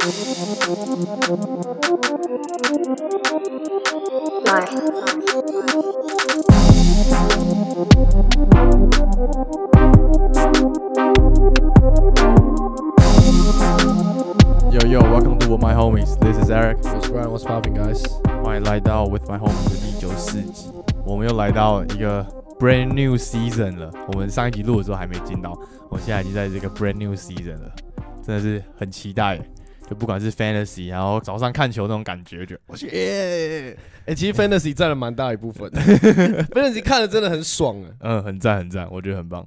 Yo yo, welcome to my homies. This is Eric. What's Brian? What's popping, guys? 欢迎来到 With My Homies 的第九四集。我们又来到一个 brand new season 了。我们上一集录的时候还没进到，我现在已经在这个 brand new season 了，真的是很期待。 就不管是 fantasy，然后早上看球那种感觉，就我去耶！哎，其实 fantasy 占了蛮大一部分，fantasy 看的真的很爽啊。嗯，很赞很赞，我觉得很棒。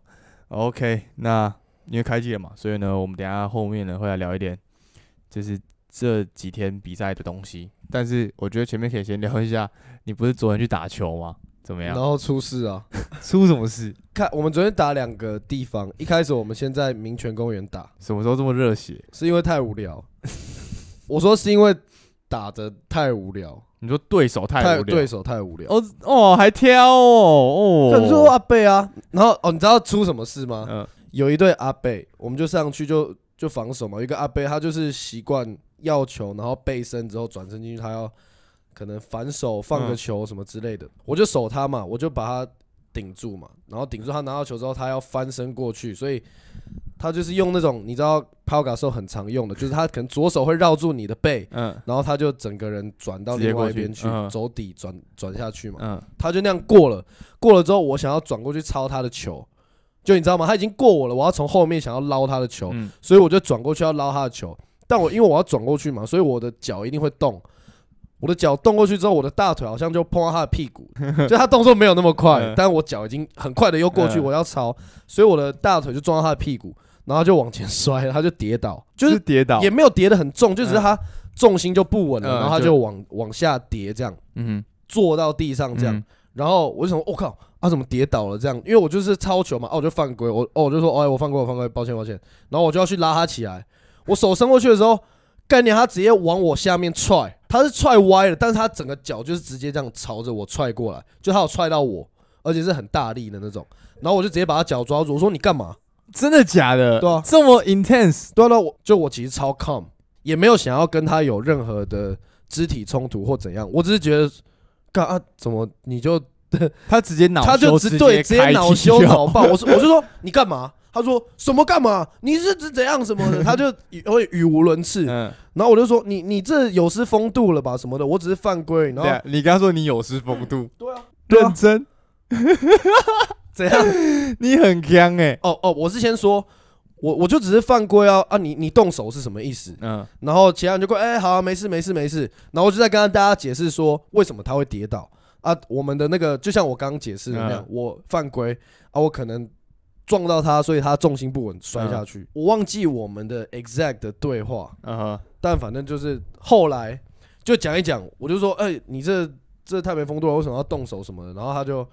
OK，那因为开机了嘛，所以呢，我们等下后面呢会来聊一点，就是这几天比赛的东西。但是我觉得前面可以先聊一下，你不是昨天去打球吗？怎么样？然后出事啊？出什么事？看我们昨天打两个地方，一开始我们先在民权公园打，什么时候这么热血？是因为太无聊。我说是因为打的太无聊。你说对手太无聊，对手太无聊。哦哦，还挑哦哦。你说阿贝啊，然后哦，你知道出什么事吗？嗯，有一对阿贝，我们就上去就就防守嘛。一个阿贝他就是习惯要球，然后背身之后转身进去，他要可能反手放个球什么之类的。我就守他嘛，我就把他顶住嘛，然后顶住他拿到球之后，他要翻身过去，所以。他就是用那种你知道抛卡时候很常用的，就是他可能左手会绕住你的背，嗯，然后他就整个人转到另外一边去，走底转转下去嘛，嗯，他就那样过了，过了之后我想要转过去抄他的球，就你知道吗？他已经过我了，我要从后面想要捞他的球，所以我就转过去要捞他的球，但我因为我要转过去嘛，所以我的脚一定会动，我的脚动过去之后，我的大腿好像就碰到他的屁股，就他动作没有那么快，但我脚已经很快的又过去，我要超，所以我的大腿就撞到他的屁股。然后就往前摔，他就跌倒，就是跌倒，也没有跌得很重，就只是他重心就不稳了，然后他就往往下跌，这样，嗯，坐到地上这样，然后我就想，我靠，他怎么跌倒了这样？因为我就是超球嘛，哦，我就犯规，我哦，我就说，哎，我犯规，我犯规，抱歉，抱歉。然后我就要去拉他起来，我手伸过去的时候，概念他直接往我下面踹，他是踹歪了，但是他整个脚就是直接这样朝着我踹过来，就他有踹到我，而且是很大力的那种，然后我就直接把他脚抓住，我说你干嘛？真的假的？对啊，这么 intense。对啊，我就我其实超 calm，也没有想要跟他有任何的肢体冲突或怎样。我只是觉得，干啊，怎么你就 他直接恼，他就直对直接恼羞恼爆。我说我就说你干嘛？他说什么干嘛？你是指怎样什么的？他就会语无伦次。嗯，然后我就说你你这有失风度了吧什么的？我只是犯规。然后你刚说你有失风度，对啊，认真。怎样？你很强哎！哦哦，我是先说，我我就只是犯规啊啊！你你动手是什么意思？嗯，然后其他人就说：“哎，好，没事没事没事。”然后我就在跟大家解释说，为什么他会跌倒啊？我们的那个就像我刚刚解释的那样，我犯规啊，我可能撞到他，所以他重心不稳摔下去。我忘记我们的 exact 的对话，嗯哼，但反正就是后来就讲一讲，我就说：“哎，你这这太没风度了，为什么要动手什么的？”然后他就。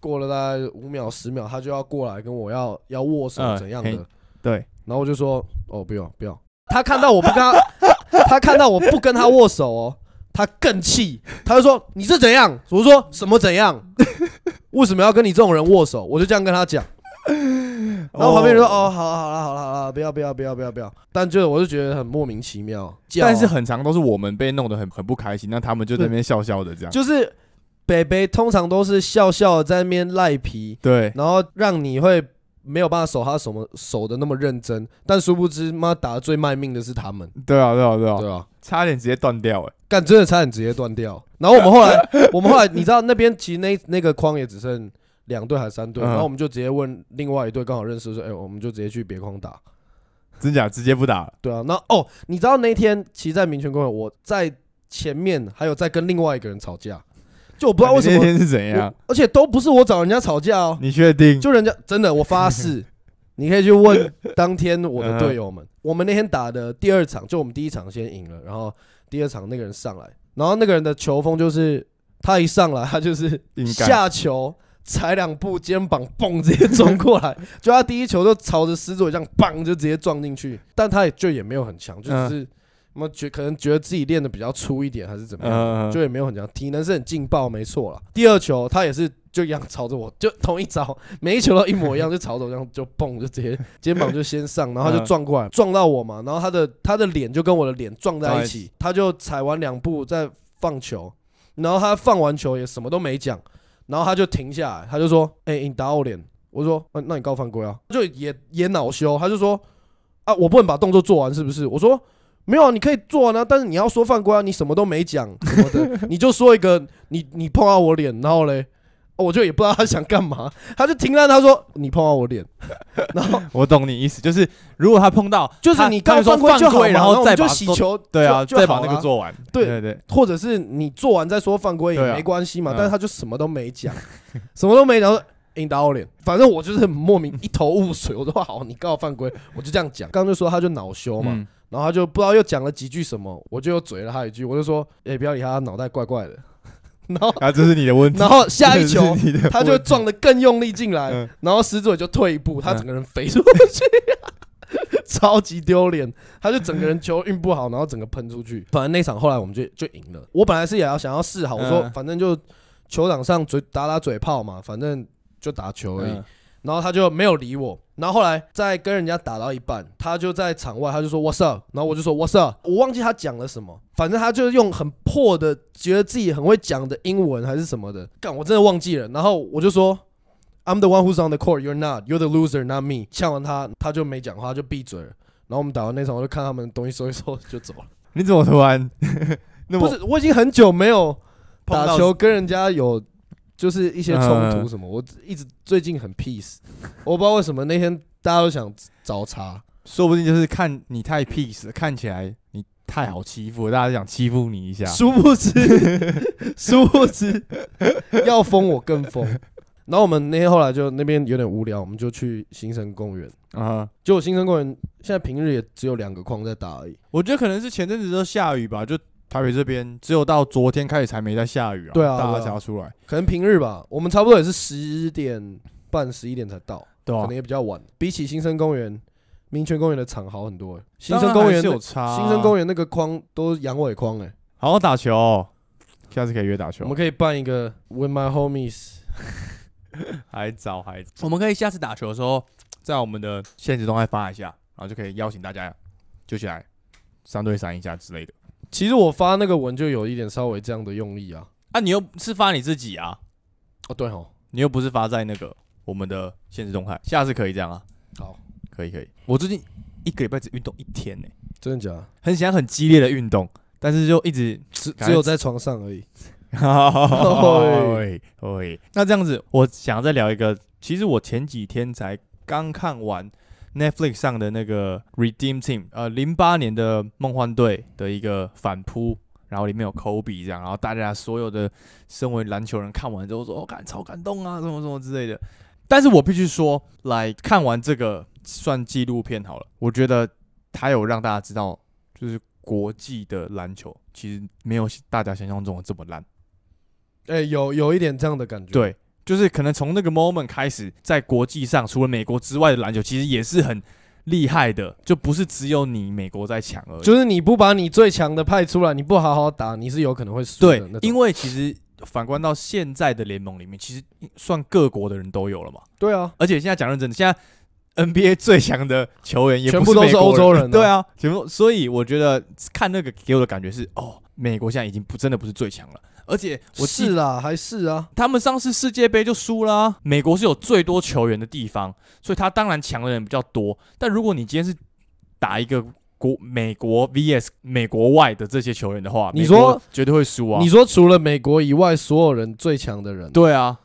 过了大概五秒十秒，他就要过来跟我要要握手怎样的？对，然后我就说哦不用不用。他看到我不跟他，他看到我不跟他握手哦，他更气，他就说你是怎样？我说什么怎样？为什么要跟你这种人握手？我就这样跟他讲。然后旁边人说哦好了好了好了好了，不要不要不要不要不要。但就我就觉得很莫名其妙。但是很长都是我们被弄得很很不开心，那他们就在那边笑笑的这样。就是。北北通常都是笑笑在那边赖皮，对，然后让你会没有办法守他什么守的那么认真，但殊不知妈打的最卖命的是他们。对啊，对啊，对啊，对啊，差点直接断掉哎，干真的差点直接断掉。然后我们后来，我们后来你知道那边其实那那个框也只剩两队还是三队，然后我们就直接问另外一队刚好认识说，哎，我们就直接去别框打，真假直接不打了。对啊，那哦，你知道那天骑在民权公园，我在前面还有在跟另外一个人吵架。就我不知道为什么那天是怎样，而且都不是我找人家吵架哦。你确定？就人家真的，我发誓，你可以去问当天我的队友们。我们那天打的第二场，就我们第一场先赢了，然后第二场那个人上来，然后那个人的球风就是他一上来，他就是下球踩两步，肩膀嘣直接撞过来，就他第一球就朝着狮子这样棒就直接撞进去，但他也就也没有很强，就只是。那么觉可能觉得自己练的比较粗一点，还是怎么样，就也没有很强，体能是很劲爆，没错了。第二球他也是就一样朝着我，就同一招，每一球都一模一样，就朝着我这样就蹦，就直接 肩膀就先上，然后他就撞过来，撞到我嘛，然后他的他的脸就跟我的脸撞在一起，他就踩完两步再放球，然后他放完球也什么都没讲，然后他就停下来，他就说：“哎，你打我脸。”我说：“那那你告犯规啊？”就也也恼羞，他就说：“啊，我不能把动作做完是不是？”我说。没有啊，你可以做啊，但是你要说犯规啊，你什么都没讲什么的，你就说一个你你碰到我脸，然后嘞，我就也不知道他想干嘛，他就停了，他说你碰到我脸，然后 我懂你意思，就是如果他碰到，就是你刚犯规就好，然后再就洗球，对啊，再把那个做完，对对对，或者是你做完再说犯规也没关系嘛，但是他就什么都没讲，什么都没讲，引导我脸，反正我就是莫名一头雾水，我说好，你告我犯规，我就这样讲，刚刚就说他就恼羞嘛。然后他就不知道又讲了几句什么，我就又嘴了他一句，我就说：“哎，不要理他，脑袋怪怪的。”然后啊，这是你的问题。然后下一 球，他就撞得更用力进来，然后石嘴就退一步，他整个人飞出去，超级丢脸。他就整个人球运不好，然后整个喷出去。反正那场后来我们就就赢了。我本来是也要想要试好，我说反正就球场上嘴打打嘴炮嘛，反正就打球而已。然后他就没有理我，然后后来在跟人家打到一半，他就在场外，他就说 What's up？然后我就说 What's up？我忘记他讲了什么，反正他就用很破的，觉得自己很会讲的英文还是什么的，干我真的忘记了。然后我就说 I'm the one who's on the court, you're not, you're the loser, not me。呛完他，他就没讲话，就闭嘴了。然后我们打完那场，我就看他们东西收一收就走了。你怎么突然？不是，我已经很久没有打球跟人家有。就是一些冲突什么，我一直最近很 peace，我不知道为什么那天大家都想找茬，说不定就是看你太 peace，看起来你太好欺负，大家想欺负你一下。殊不知，殊不知要疯我更疯。然后我们那天后来就那边有点无聊，我们就去新生公园啊。结果新生公园现在平日也只有两个框在打而已。我觉得可能是前阵子都下雨吧，就。台北这边只有到昨天开始才没在下雨啊，对啊，大家才要出来。可能平日吧，我们差不多也是十点半、十一点才到，对可能也比较晚。比起新生公园、民权公园的场好很多。新生公园有差，新生公园那个框都是阳痿框哎，好好打球，下次可以约打球。我们可以办一个 With My Homies，还早还早。我们可以下次打球的时候，在我们的现实动态发一下，然后就可以邀请大家就起来三对三一下之类的。其实我发那个文就有一点稍微这样的用力啊，啊，你又是发你自己啊？哦，对哦，你又不是发在那个我们的现实动态，下次可以这样啊？好，可以可以。我最近一个礼拜只运动一天呢，真的假的？很想很激烈的运动，但是就一直只只有在床上而已。对，那这样子，我想再聊一个，其实我前几天才刚看完。Netflix 上的那个 Redeem Team，呃，零八年的梦幻队的一个反扑，然后里面有 Kobe 这样，然后大家所有的身为篮球人看完之后说，哦，感超感动啊，什么什么之类的。但是我必须说，来看完这个算纪录片好了，我觉得它有让大家知道，就是国际的篮球其实没有大家想象中的这么烂。哎，有有一点这样的感觉。对。就是可能从那个 moment 开始，在国际上，除了美国之外的篮球，其实也是很厉害的，就不是只有你美国在强而已。就是你不把你最强的派出来，你不好好打，你是有可能会输的。对，因为其实反观到现在的联盟里面，其实算各国的人都有了嘛。对啊，而且现在讲认真的，现在 NBA 最强的球员也全部都是欧洲人。对啊，全部。所以我觉得看那个给我的感觉是，哦，美国现在已经不真的不是最强了。而且我是啦，还是啊，他们上次世界杯就输了。美国是有最多球员的地方，所以他当然强的人比较多。但如果你今天是打一个国美国 VS 美国外的这些球员的话，你说绝对会输啊？你说除了美国以外所有人最强的人？对啊，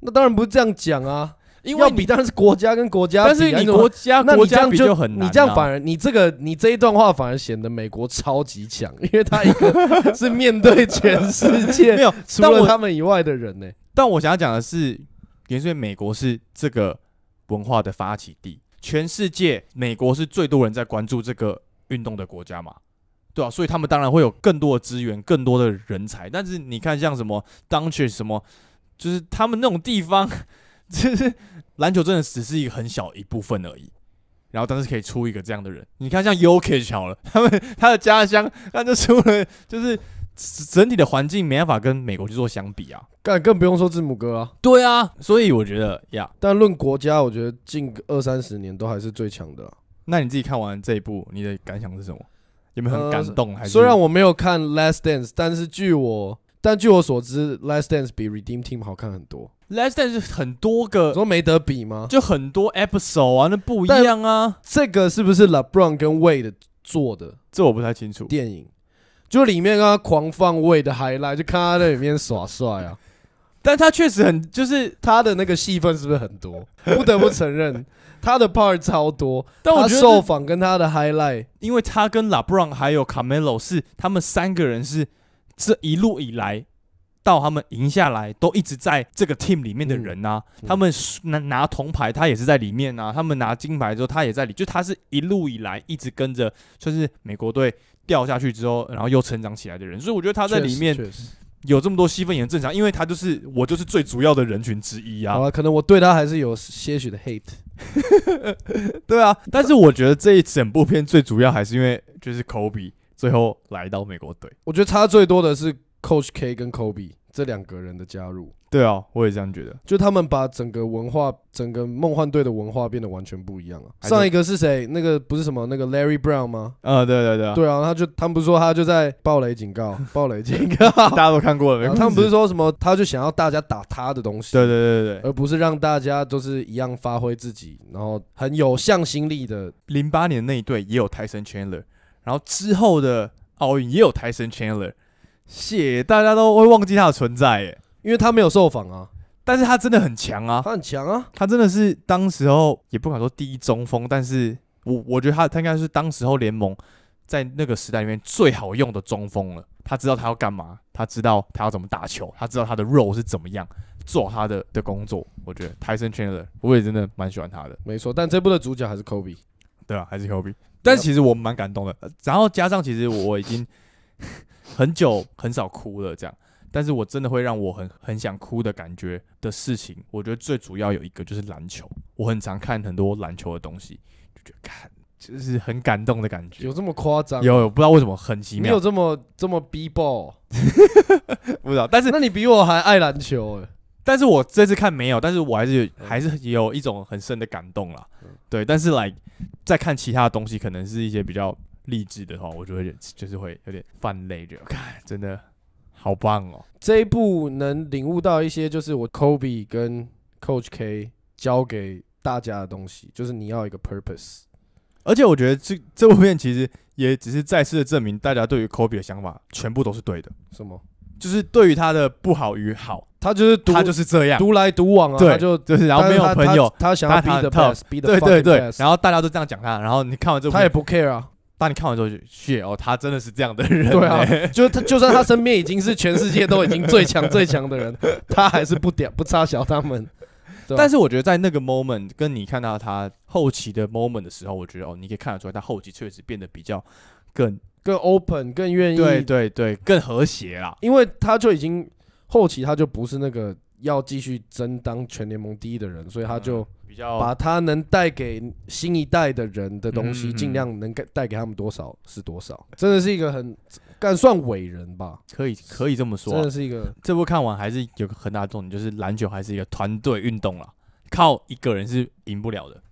那当然不是这样讲啊。因为要比当然是国家跟国家，但是你国家那国家比就很难。你这样反而你这个你这一段话反而显得美国超级强，因为他一个 是面对全世界没有除了他们以外的人呢。但我想要讲的是，因为美国是这个文化的发起地，全世界美国是最多人在关注这个运动的国家嘛，对啊，所以他们当然会有更多的资源、更多的人才。但是你看，像什么当去什么，就是他们那种地方。就是篮球真的只是一个很小一部分而已，然后但是可以出一个这样的人。你看像 Yokich 好了，他们他的家乡，那就出了就是整体的环境没办法跟美国去做相比啊。更更不用说字母哥啊。对啊，所以我觉得呀，但论国家，我觉得近二三十年都还是最强的。那你自己看完这一部，你的感想是什么？有没有很感动？还是虽然我没有看《Last Dance》，但是据我但据我所知，《Last Dance》比《Redeem Team》好看很多。《Last Dance》很多个，说没得比吗？就很多 episode 啊，那不一样啊。这个是不是 LeBron 跟 Wade 做的？这我不太清楚。电影就里面他狂放 Wade 的 highlight，就看他在里面耍帅啊。但他确实很，就是他的那个戏份是不是很多？不得不承认。他的 part 超多，但我觉得受访跟他的 highlight，因为他跟 LeBron 还有 Camelo 是他们三个人是这一路以来到他们赢下来都一直在这个 team 里面的人啊。他们拿拿铜牌，他也是在里面啊。他们拿金牌之后，他也在里，就他是一路以来一直跟着，算是美国队掉下去之后，然后又成长起来的人。所以我觉得他在里面。有这么多戏份也正常，因为他就是我就是最主要的人群之一啊。好了，可能我对他还是有些许的 hate。对啊，但是我觉得这一整部片最主要还是因为就是 Kobe 最后来到美国队。我觉得差最多的是 Coach K 跟 Kobe 这两个人的加入。对啊，我也这样觉得。就他们把整个文化，整个梦幻队的文化变得完全不一样啊。上一个是谁？那个不是什么那个 Larry Brown 吗？啊，对对对。对啊，他就他们不是说他就在暴雷警告，暴雷警告，大家都看过了。他们不是说什么，他就想要大家打他的东西。对对对对。而不是让大家都是一样发挥自己，然后很有向心力的。零八年那一队也有泰森 Chandler，然后之后的奥运也有泰森 Chandler，谢大家都会忘记他的存在，耶，因为他没有受访啊。但是他真的很强啊，他很强啊，他真的是当时候也不敢说第一中锋，但是我我觉得他他应该是当时候联盟在那个时代里面最好用的中锋了。他知道他要干嘛，他知道他要怎么打球，他知道他的 role 是怎么样做他的的工作。我觉得泰森 Chandler 我也真的蛮喜欢他的，没错。但这部的主角还是 Kobe，对啊，还是 Kobe。但其实我蛮感动的，然后加上其实我已经 很久很少哭了，这样。但是我真的会让我很很想哭的感觉的事情，我觉得最主要有一个就是篮球。我很常看很多篮球的东西，就觉得看就是很感动的感觉。有这么夸张？有，不知道为什么很奇妙。你有这么这么 B ball？不知道。但是那你比我还爱篮球哎。但是我这次看没有，但是我还是还是有一种很深的感动啦。对，但是来再看其他的东西，可能是一些比较励志的话，我就会就是会有点泛泪，就 看真的。好棒哦！这一部能领悟到一些，就是我 Kobe 跟 Coach K 教给大家的东西，就是你要一个 purpose。而且我觉得这这部片其实也只是再次的证明，大家对于 Kobe 的想法全部都是对的。什么？就是对于他的不好与好，他就是他就是这样独来独往啊。对，就就是然后没有朋友，他想要 be the best，be the 对对对，然后大家都这样讲他，然后你看完之后他也不 care 啊。当你看完之后就谢哦，他真的是这样的人。对啊，就他就算他身边已经是全世界都已经最强最强的人，他还是不屌不差小他们。但是我觉得在那个 moment 跟你看到他后期的 moment 的时候，我觉得哦，你可以看得出来他后期确实变得比较更更 open，更愿意对对对，更和谐啦。因为他就已经后期他就不是那个要继续争当全联盟第一的人，所以他就。比较把他能带给新一代的人的东西，尽量能给带给他们多少是多少，真的是一个很敢算伟人吧？可以可以这么说，真的是一个。这部看完还是有个很大的重点，就是篮球还是一个团队运动了，靠一个人是赢不了的，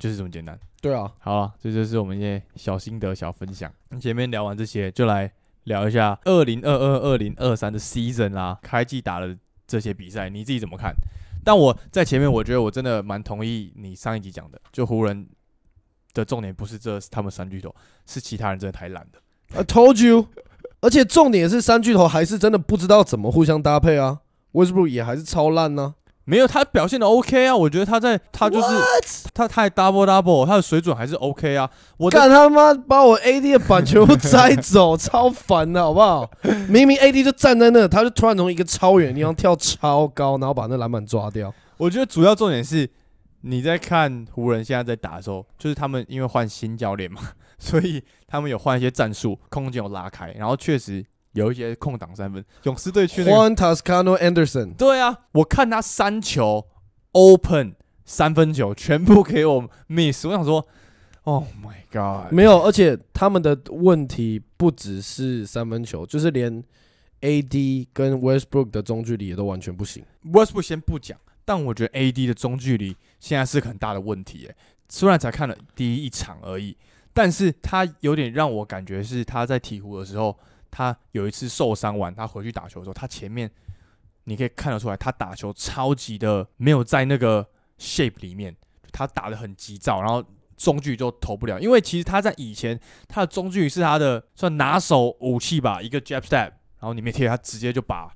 就是这么简单。对啊，好了，这就是我们一些小心得、小分享。前面聊完这些，就来聊一下二零二二、二零二三的 season 啦，开季打了这些比赛，你自己怎么看？但我在前面，我觉得我真的蛮同意你上一集讲的，就湖人的重点不是这他们三巨头，是其他人真的太烂了。I told you，而且重点是三巨头还是真的不知道怎么互相搭配啊。Westbrook 也还是超烂呢。没有，他表现的 OK 啊，我觉得他在他就是他太 double double，他的水准还是 OK 啊。我干他妈把我 AD 的板全部摘走，超烦的好不好？明明 AD 就站在那，他就突然从一个超远的地方跳超高，然后把那篮板抓掉。我觉得主要重点是你在看湖人现在在打的时候，就是他们因为换新教练嘛，所以他们有换一些战术，空间有拉开，然后确实。有一些空档三分，勇士队去那个。Juan Toscano Anderson。对啊，我看他三球 open 三分球全部给我 miss，我想说，Oh my god！没有，而且他们的问题不只是三分球，就是连 AD 跟 Westbrook 的中距离也都完全不行。Westbrook 先不讲，但我觉得 AD 的中距离现在是很大的问题。诶，虽然才看了第一场而已，但是他有点让我感觉是他在鹈鹕的时候，他有一次受伤完，他回去打球的时候，他前面你可以看得出来，他打球超级的没有在那个 shape 里面，他打的很急躁，然后。中距就投不了，因为其实他在以前他的中距是他的算拿手武器吧，一个 jab step，然后里面贴他直接就把。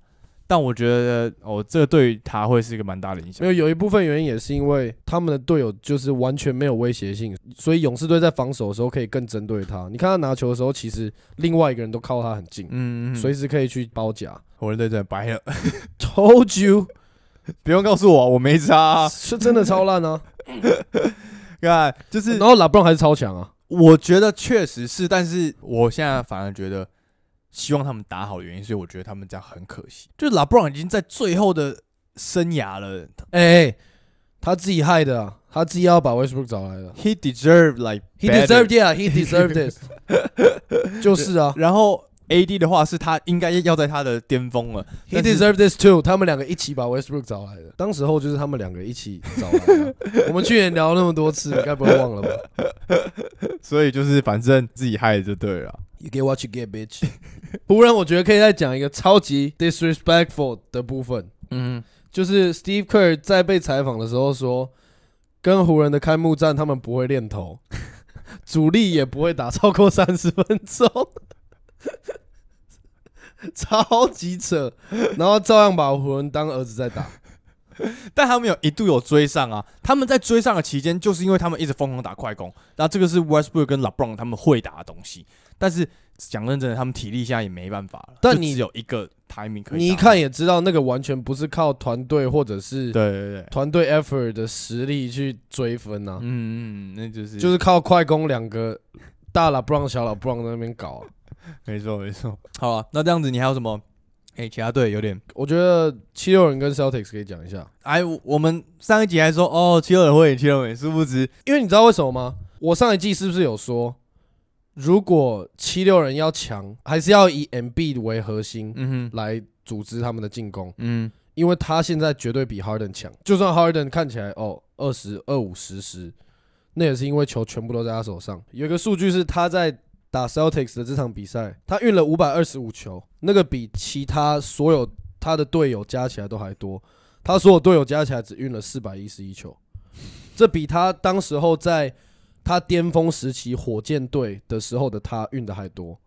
但我觉得哦，这个对他会是一个蛮大的影响。没有有一部分原因也是因为他们的队友就是完全没有威胁性，所以勇士队在防守的时候可以更针对他。你看他拿球的时候，其实另外一个人都靠他很近，嗯，随时可以去包夹。湖人队真的白了，Told you，不用告诉我，我没差，是真的超烂啊。看，就是，然后拉布朗还是超强啊！我觉得确实是，但是我现在反而觉得，希望他们打好的原因，所以我觉得他们这样很可惜。就是拉布朗已经在最后的生涯了，哎，他自己害的，他自己要把 Westbrook 找来的。He deserved like he deserved yeah he deserved this，就是啊，然后。A D 的话是他应该要在他的巅峰了。He deserves this too。他们两个一起把 Westbrook 找来的，当时候就是他们两个一起找来的。我们去年聊那么多次，你该不会忘了吧？所以就是反正自己害就对了。You get what you get, bitch。湖人，我觉得可以再讲一个超级 disrespectful 的部分。嗯，就是 Steve Kerr 在被采访的时候说，跟湖人的开幕战他们不会练投，主力也不会打超过三十分钟。超级扯，然后照样把湖人当儿子在打，但他们有一度有追上啊！他们在追上的期间，就是因为他们一直疯狂打快攻，然后这个是 Westbrook 跟 LeBron 他们会打的东西。但是讲认真的，他们体力现在也没办法了。但你只有一个排名可以，你一看也知道，那个完全不是靠团队或者是对对对团队 effort 的实力去追分啊！嗯嗯，那就是就是靠快攻两个大了 Brown 小了 Brown 在那边搞。没错没错，好啊，那这样子你还有什么？哎，其他队有点，我觉得七六人跟 Celtics 可以讲一下。哎，我们上一集还说哦，七六人会赢七六人，殊不知，因为你知道为什么吗？我上一季是不是有说，如果七六人要强，还是要以 MB 为核心，嗯哼，来组织他们的进攻，嗯，因为他现在绝对比 Harden 强，就算 Harden 看起来哦二十二五十十，那也是因为球全部都在他手上。有一个数据是他在。打 Celtics 的这场比赛，他运了五百二十五球，那个比其他所有他的队友加起来都还多。他所有队友加起来只运了四百一十一球，这比他当时候在他巅峰时期火箭队的时候的他运的还多。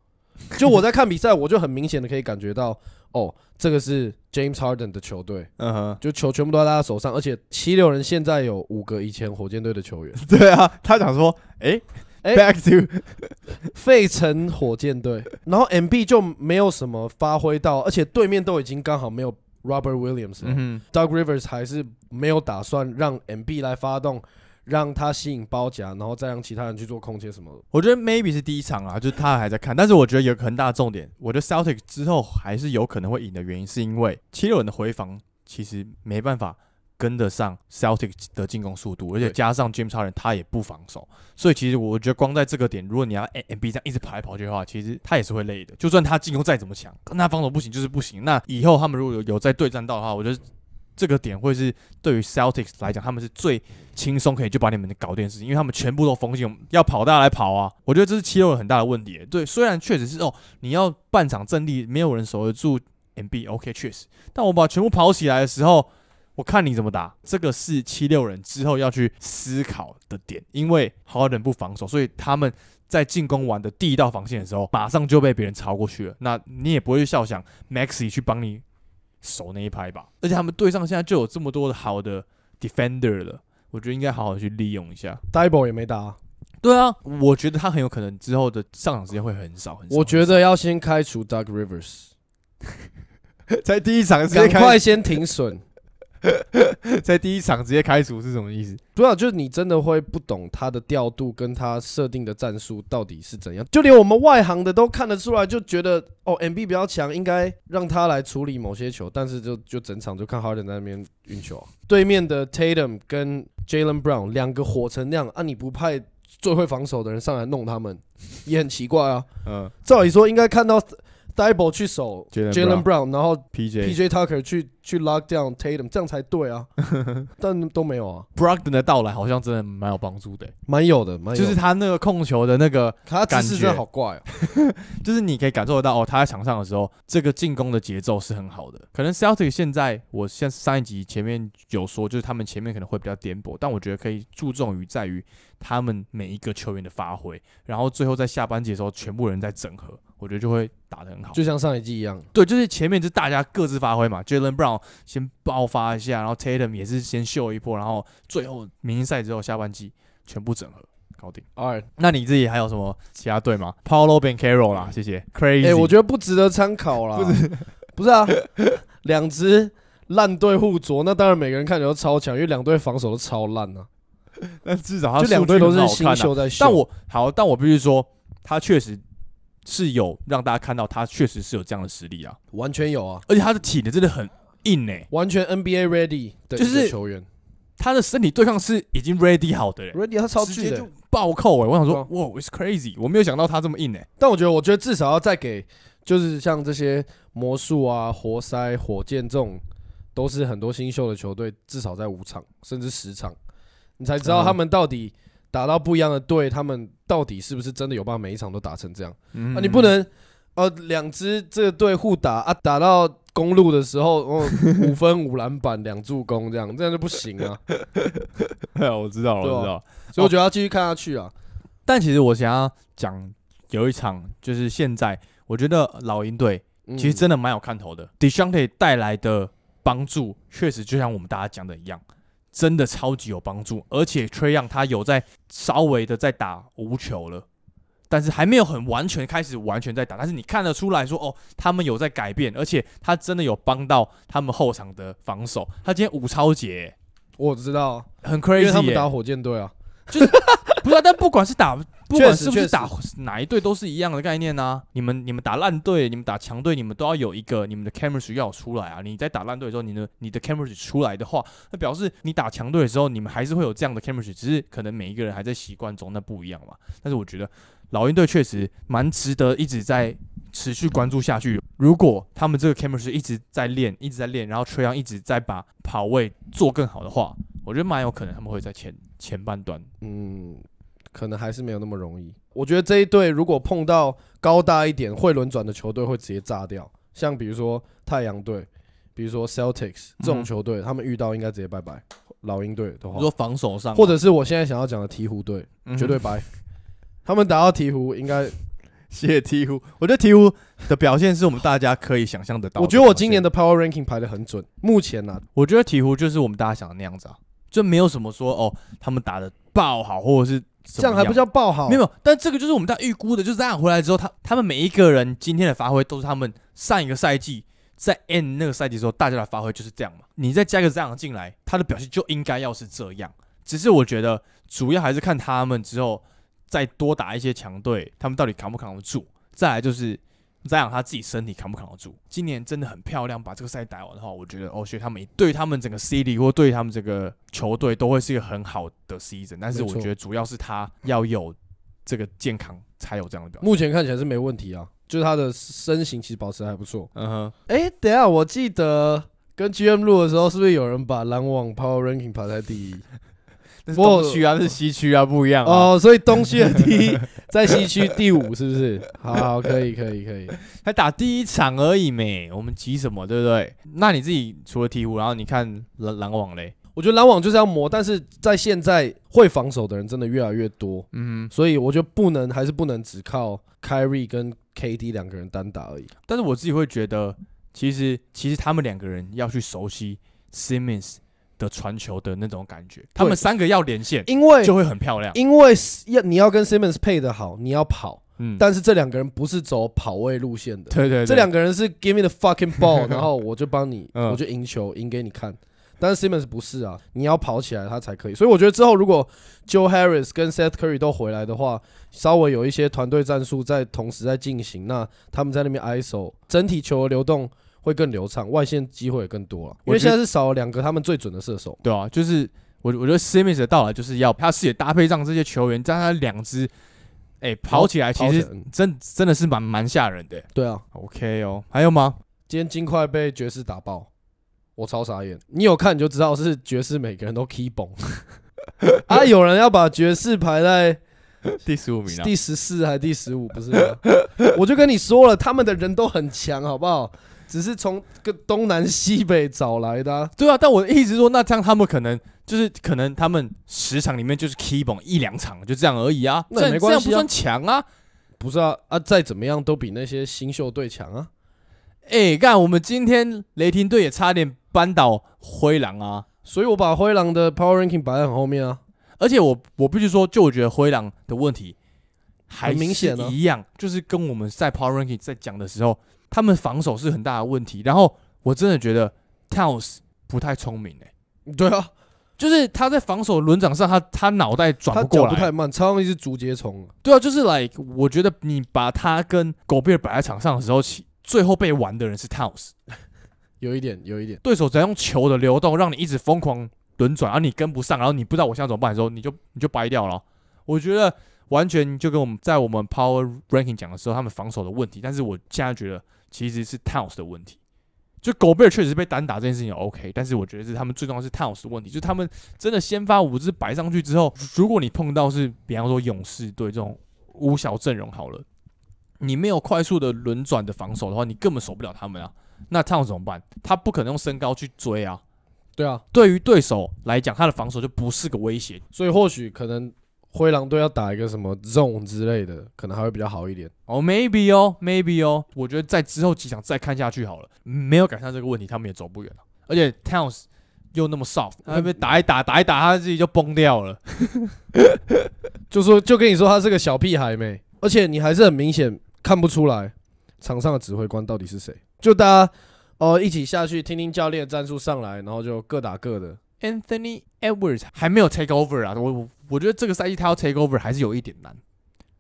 就我在看比赛，我就很明显的可以感觉到，哦，这个是 James Harden 的球队，嗯哼，就球全部都在他手上，而且七六人现在有五个以前火箭队的球员。对啊，他想说，哎。Back to 费城火箭队，然后 MB 就没有什么发挥到，而且对面都已经刚好没有 Robert Williams 了，Doug Rivers 还是没有打算让 MB 来发动，让他吸引包夹，然后再让其他人去做空切什么。我觉得 Maybe 是第一场啊，就是他还在看，但是我觉得有个很大的重点，我觉得 Celtic 之后还是有可能会赢的原因，是因为七六人的回防其实没办法。跟得上 Celtic 的进攻速度，而且加上 James Harden 他也不防守，所以其实我觉得光在这个点，如果你要 M B 这样一直跑来跑去的话，其实他也是会累的。就算他进攻再怎么强，那防守不行就是不行。那以后他们如果有有在对战到的话，我觉得这个点会是对于 Celtics 来讲，他们是最轻松可以就把你们搞定的事情，因为他们全部都封禁，要跑大家来跑啊。我觉得这是七六人很大的问题。对，虽然确实是哦，你要半场阵地没有人守得住 M B，OK，确实，但我把全部跑起来的时候。我看你怎么打，这个是七六人之后要去思考的点，因为好人不防守，所以他们在进攻完的第一道防线的时候，马上就被别人超过去了。那你也不会去笑想 Maxi 去帮你守那一拍吧？而且他们队上现在就有这么多的好的 defender 了，我觉得应该好好去利用一下。d i b l e 也没打，对啊，我觉得他很有可能之后的上场时间会很少很少。我觉得要先开除 Doug Rivers，在第一场赶快先停损。在第一场直接开除是什么意思？主要就是你真的会不懂他的调度跟他设定的战术到底是怎样，就连我们外行的都看得出来，就觉得哦，MB 比较强，应该让他来处理某些球，但是就就整场就看 Harden 在那边运球，对面的 Tatum 跟 Jalen Brown 两个火成那样啊，你不派最会防守的人上来弄他们，也很奇怪啊。嗯，照理说应该看到 d i b o 去守 Jalen Brown，然后 PJ PJ Tucker 去去 lock down Tatum，这样才对啊。但都没有啊。Brogdon 的到来好像真的蛮有帮助的，蛮有的，蛮就是他那个控球的那个，他姿势真的好怪哦。就是你可以感受得到哦，他在场上的时候，这个进攻的节奏是很好的。可能 Celtic 现在，我像上一集前面有说，就是他们前面可能会比较颠簸，但我觉得可以注重于在于他们每一个球员的发挥，然后最后在下半节的时候，全部人在整合。我觉得就会打得很好，就像上一季一样。对，就是前面就大家各自发挥嘛，Jalen Brown 先爆发一下，然后 Tatum 也是先秀一波，然后最后明星赛之后下半季全部整合搞定。Alright，那你自己还有什么其他队吗？Paulo Ben Carroll 啦，谢谢。Crazy，哎，我觉得不值得参考啦。不是，不是啊，两支烂队互啄，那当然每个人看起来都超强，因为两队防守都超烂啊。但至少他就两队都是新秀在秀。但我好，但我必须说，他确实。是有让大家看到他确实是有这样的实力啊，完全有啊，而且他的体能真的很硬诶，完全 NBA ready 的就是球员，他的身体对抗是已经 ready 好的，ready 他超巨的。暴扣诶，我想说哇，it's crazy，我没有想到他这么硬诶，但我觉得我觉得至少要再给，就是像这些魔术啊、活塞、火箭这种，都是很多新秀的球队，至少在五场甚至十场，你才知道他们到底。打到不一样的队，他们到底是不是真的有办法每一场都打成这样？啊，你不能，呃，两支这个队互打啊，打到公路的时候，哦，五分五篮板两助攻这样，这样就不行啊。我知道了，我知道。所以我觉得要继续看下去啊。但其实我想要讲，有一场就是现在，我觉得老鹰队其实真的蛮有看头的。e a n t e 带来的帮助，确实就像我们大家讲的一样。真的超级有帮助，而且 Trey Young 他有在稍微的在打无球了，但是还没有很完全开始完全在打，但是你看得出来说哦，他们有在改变，而且他真的有帮到他们后场的防守。他今天五超节，我知道，很 crazy，因为他们打火箭队啊，就 是不是，但不管是打。不管是不是打哪一队都是一样的概念啊？你们你们打烂队，你们打强队，你们都要有一个你们的 chemistry 要出来啊！你在打烂队的时候，你的你的 chemistry 出来的话，那表示你打强队的时候，你们还是会有这样的 chemistry，只是可能每一个人还在习惯中，那不一样嘛。但是我觉得老鹰队确实蛮值得一直在持续关注下去。如果他们这个 chemistry 一直在练，一直在练，然后崔阳一直在把跑位做更好的话，我觉得蛮有可能他们会在前前半段，嗯。可能还是没有那么容易。我觉得这一队如果碰到高大一点会轮转的球队，会直接炸掉。像比如说太阳队，比如说 Celtics 这种球队，他们遇到应该直接拜拜。老鹰队的话，说防守上，或者是我现在想要讲的鹈鹕队，绝对拜。他们打到鹈鹕，应该谢鹈鹕。我觉得鹈鹕的表现是我们大家可以想象得到。我觉得我今年的 Power Ranking 排的很准。目前呢，我觉得鹈鹕就是我们大家想的那样子啊，就没有什么说哦，他们打的爆好，或者是。这样还不叫爆好？没有，但这个就是我们大家预估的，就是这样回来之后，他他们每一个人今天的发挥都是他们上一个赛季在 N 那个赛季时候大家的发挥就是这样嘛。你再加一个这样进来，他的表现就应该要是这样。只是我觉得主要还是看他们之后再多打一些强队，他们到底扛不扛得住。再来就是。再讲他自己身体扛不扛得住？今年真的很漂亮，把这个赛打完的话，我觉得哦，所以他们对他们整个 CD 或对他们这个球队都会是一个很好的 season。但是我觉得主要是他要有这个健康才有这样的表现。目前看起来是没问题啊，就是他的身形其实保持还不错。嗯哼，哎，等下我记得跟 GM 录的时候，是不是有人把篮网 Power Ranking 排在第一？东区啊，是西区啊，不一样哦。所以东区的第一在西区第五，是不是？好，可以，可以，可以。才打第一场而已没，我们急什么？对不对？那你自己除了鹈鹕，然后你看篮篮网嘞？我觉得篮网就是要磨，但是在现在会防守的人真的越来越多，嗯，所以我觉得不能，还是不能只靠 Kyrie 跟 KD 两个人单打而已。但是我自己会觉得，其实其实他们两个人要去熟悉 Simmons。的传球的那种感觉，他们三个要连线，因为就会很漂亮。因为要你要跟 Simmons 配的好，你要跑，嗯，但是这两个人不是走跑位路线的，对对，这两个人是 Give me the fucking ball，然后我就帮你，我就赢球，赢给你看。但是 Simmons 不是啊，你要跑起来他才可以。所以我觉得之后如果 Joe Harris 跟 Seth Curry 都回来的话，稍微有一些团队战术在同时在进行，那他们在那边 ISO，整体球的流动。会更流畅，外线机会也更多了，因为现在是少了两个他们最准的射手。对啊，就是我我觉得 Simmons 的到来就是要他视野搭配上这些球员，加他两支哎，跑起来其实真真的是蛮蛮吓人的。对啊，OK 哦，还有吗？今天金块被爵士打爆，我超傻眼。你有看你就知道是爵士每个人都 key 崩 啊！有人要把爵士排在 第十五名，第十四还第十五？不是，我就跟你说了，他们的人都很强，好不好？只是从个东南西北找来的。对啊，但我一直说，那这样他们可能就是可能他们十场里面就是 key 崩一两场，就这样而已啊。那没关系，不算强啊。不是啊啊，再怎么样都比那些新秀队强啊。哎，干，我们今天雷霆队也差点扳倒灰狼啊。所以我把灰狼的 Power Ranking 摆在很后面啊。而且我我必须说，就我觉得灰狼的问题还明显一样，就是跟我们在 Power Ranking 在讲的时候。他们防守是很大的问题，然后我真的觉得 Towns 不太聪明哎。对啊，就是他在防守轮掌上，他他脑袋转不过来，不太慢，超像一只竹节虫。对啊，就是 like 我觉得你把他跟狗贝尔摆在场上的时候，起最后被玩的人是 Towns，有一点，有一点，对手在用球的流动让你一直疯狂轮转，而你跟不上，然后你不知道我现在怎么办的时候，你就你就掰掉了。我觉得完全就跟我们在我们 Power Ranking 讲的时候，他们防守的问题，但是我现在觉得。其实是 Towns 的问题，就狗贝尔确实被单打这件事情 OK，但是我觉得是他们最重要是 Towns 的问题，就他们真的先发五支摆上去之后，如果你碰到是比方说勇士队这种五小阵容好了，你没有快速的轮转的防守的话，你根本守不了他们啊。那 Towns 怎么办？他不可能用身高去追啊。对啊，对于对手来讲，他的防守就不是个威胁，所以或许可能。灰狼队要打一个什么 zone 之类的，可能还会比较好一点。哦，maybe 哦，maybe 哦，我觉得在之后几场再看下去好了。没有改善这个问题，他们也走不远了。而且 Towns 又那么 soft，他被打一打打一打，他自己就崩掉了。就说就跟你说，他是个小屁孩没。而且你还是很明显看不出来场上的指挥官到底是谁。就大家哦一起下去听听教练战术上来，然后就各打各的。Anthony Edwards 还没有 take over 啊，我我觉得这个赛季他要 take over 还是有一点难，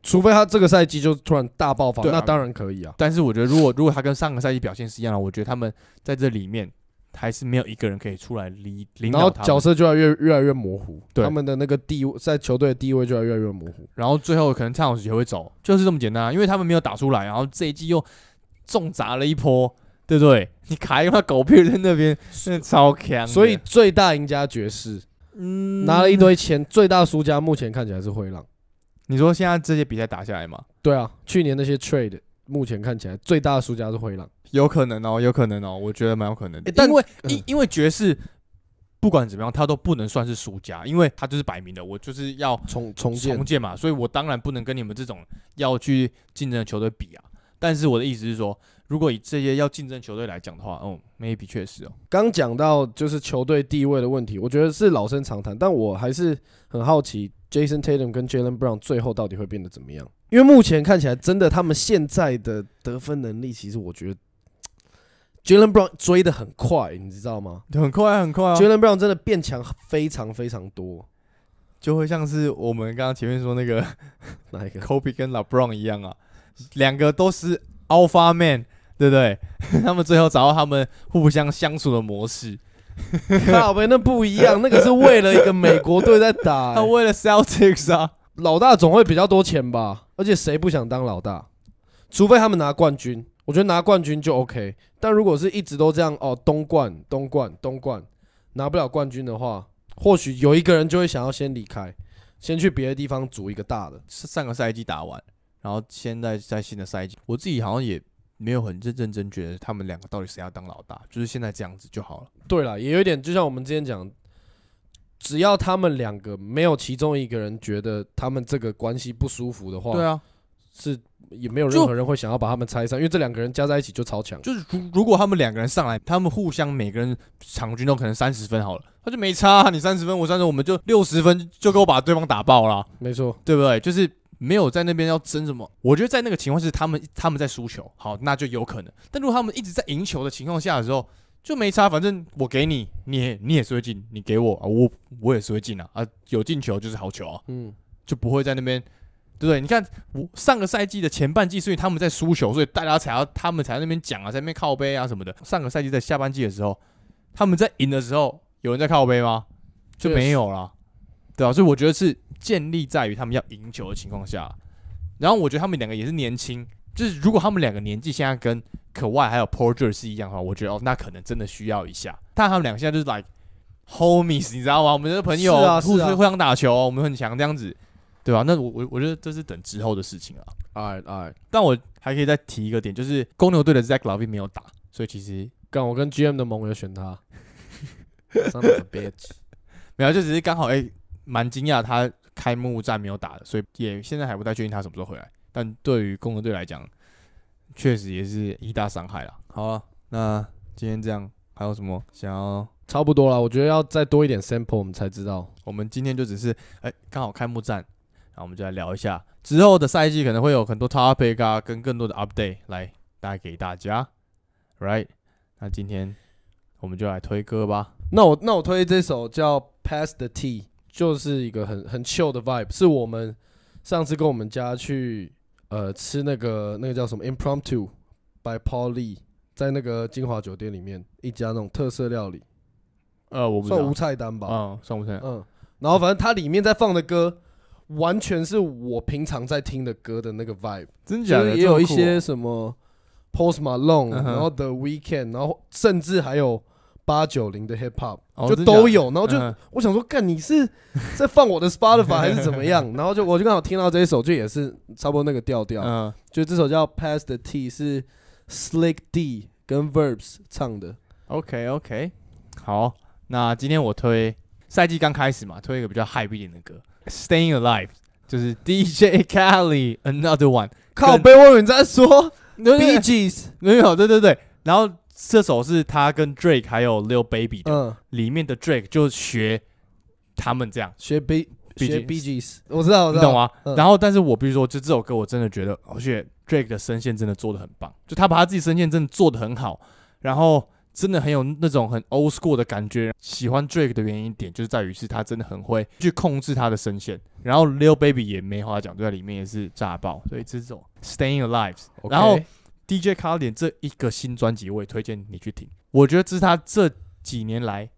除非他这个赛季就突然大爆发，那当然可以啊。但是我觉得如果如果他跟上个赛季表现是一样的，我觉得他们在这里面还是没有一个人可以出来领领导然后角色就要越越来越模糊，他们的那个地位在球队的地位就要越来越模糊。然后最后可能蔡老师也会走，就是这么简单，啊因为他们没有打出来，然后这一季又重砸了一波。对不对？你卡一块狗屁在那边，真的超强。所以最大赢家爵士，嗯，拿了一堆钱。最大输家目前看起来是灰狼。你说现在这些比赛打下来吗？对啊，去年那些 trade 目前看起来最大的输家是灰狼。有可能哦，有可能哦，我觉得蛮有可能的但。因为因因为爵士不管怎么样，他都不能算是输家，因为他就是摆明的，我就是要重重建重建嘛，所以我当然不能跟你们这种要去竞争的球队比啊。但是我的意思是说。如果以这些要竞争球队来讲的话，哦，maybe 确实哦。刚讲到就是球队地位的问题，我觉得是老生常谈，但我还是很好奇，Jason Tatum 跟 Jalen Brown 最后到底会变得怎么样？因为目前看起来，真的他们现在的得分能力，其实我觉得 Jalen Brown 追的很快，你知道吗？很快很快啊，Jalen Brown 真的变强非常非常多，就会像是我们刚刚前面说那个 哪一个 Kobe 跟 LeBron 一样啊，两个都是 Alpha Man。对不对？他们最后找到他们互相相处的模式。靠呗，那不一样，那个是为了一个美国队在打，他为了 Celtics 啊。老大总会比较多钱吧？而且谁不想当老大？除非他们拿冠军，我觉得拿冠军就 OK。但如果是一直都这样哦，东冠、东冠、东冠，拿不了冠军的话，或许有一个人就会想要先离开，先去别的地方组一个大的。上个赛季打完，然后现在在新的赛季，我自己好像也。没有很认认真觉得他们两个到底谁要当老大，就是现在这样子就好了。对了，也有一点，就像我们之前讲，只要他们两个没有其中一个人觉得他们这个关系不舒服的话，对啊，是也没有任何人会想要把他们拆散，因为这两个人加在一起就超强。就是如如果他们两个人上来，他们互相每个人场均都可能三十分好了，他就没差，你三十分我三十，我们就六十分就给我把对方打爆了。没错，对不对？就是。没有在那边要争什么，我觉得在那个情况是他们他们在输球，好，那就有可能。但如果他们一直在赢球的情况下的时候，就没差，反正我给你，你你也是会进，你给我啊，我我也是会进啊，啊，有进球就是好球啊，嗯，就不会在那边，对不对？你看我上个赛季的前半季，所以他们在输球，所以大家才要他们才在那边讲啊，在那边靠背啊什么的。上个赛季在下半季的时候，他们在赢的时候，有人在靠背吗？就没有了，对啊，所以我觉得是建立在于他们要赢球的情况下。然后我觉得他们两个也是年轻，就是如果他们两个年纪现在跟可外还有 Porter 是一样的话，我觉得哦，那可能真的需要一下。但他们两个现在就是 like homies，你知道吗？我们的朋友互相互相打球，我们很强这样子，对吧？那我我我觉得这是等之后的事情啊。哎哎，但我还可以再提一个点，就是公牛队的 Zach Lavine 没有打，所以其实刚我跟 GM 的盟友选他。bitch，没有，就只是刚好哎，蛮惊讶他开幕战没有打的，所以也现在还不太确定他什么时候回来。但对于公牛队来讲，确实也是一大伤害了。好了，那今天这样还有什么想要？差不多了，我觉得要再多一点 sample，我们才知道。我们今天就只是哎，刚好开幕战，然后我们就来聊一下之后的赛季可能会有很多 topic 啊，跟更多的 update 来带给大家，right？那今天我们就来推歌吧。那我那我推这首叫《Pass the Tea》，就是一个很很 chill 的 vibe，是我们上次跟我们家去呃吃那个那个叫什么 Impromptu by Paul Lee，在那个金华酒店里面一家那种特色料理，呃，我算无菜单吧，啊，算无菜，嗯，然后反正它里面在放的歌，完全是我平常在听的歌的那个 vibe，真假的也有一些什么 Post Malone，然后 The Weekend，然后甚至还有。八九零的 hip hop 就都有，然后就我想说，干你是 在放我的 Spotify 还是怎么样？然后就我就刚好听到这一首，就也是差不多那个调调。嗯，就这首叫 Pass the T，是 Slick D 跟 Verbs 唱的。OK OK，好，那今天我推赛季刚开始嘛，推一个比较 high 一点的歌，Staying Alive，就是 DJ Khaled Another One。靠背，我以为你在说 Gees，没有，对对对，然后。这首是他跟 Drake 还有 Lil Baby 的，里面的 Drake 就学他们这样。学 B 学 B G S，我知道，我知你懂吗？然后，但是我必须说，就这首歌，我真的觉得，而且 Drake 的声线真的做的很棒，就他把他自己声线真的做的很好，然后真的很有那种很 old school 的感觉。喜欢 Drake 的原因点就是在于是他真的很会去控制他的声线，然后 Lil Baby 也没话讲，就在里面也是炸爆，所以这种 Staying Alive，然后。DJ 卡点这一个新专辑，我也推荐你去听。我觉得这是他这几年来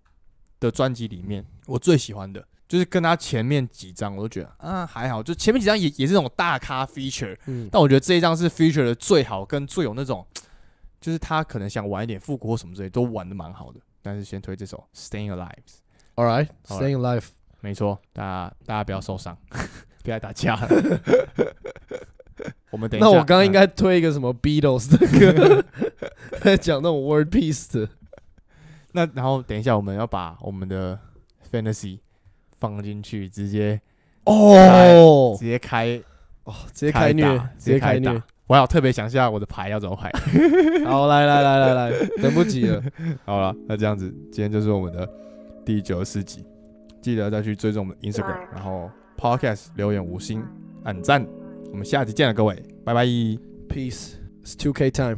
的专辑里面我最喜欢的，就是跟他前面几张我都觉得啊还好，就前面几张也也是那种大咖 feature，嗯，但我觉得这一张是 feature 的最好，跟最有那种，就是他可能想玩一点复古或什么之类，都玩的蛮好的。但是先推这首 Staying Alive，All right，Staying Alive，没错，大家大家不要受伤，不要打架。我们等那我刚刚应该推一个什么 Beatles 的歌，在讲那种 word piece 的。那然后等一下我们要把我们的 fantasy 放进去，直接哦，直接开哦，直接开虐，直接开虐。我要特别想一下我的牌要怎么排。好，来来来来来，等不及了。好了，那这样子，今天就是我们的第九十四集，记得再去追踪我们的 Instagram，然后 podcast 留言五星按赞。我们下期见了，各位拜拜。peace，it's two k time。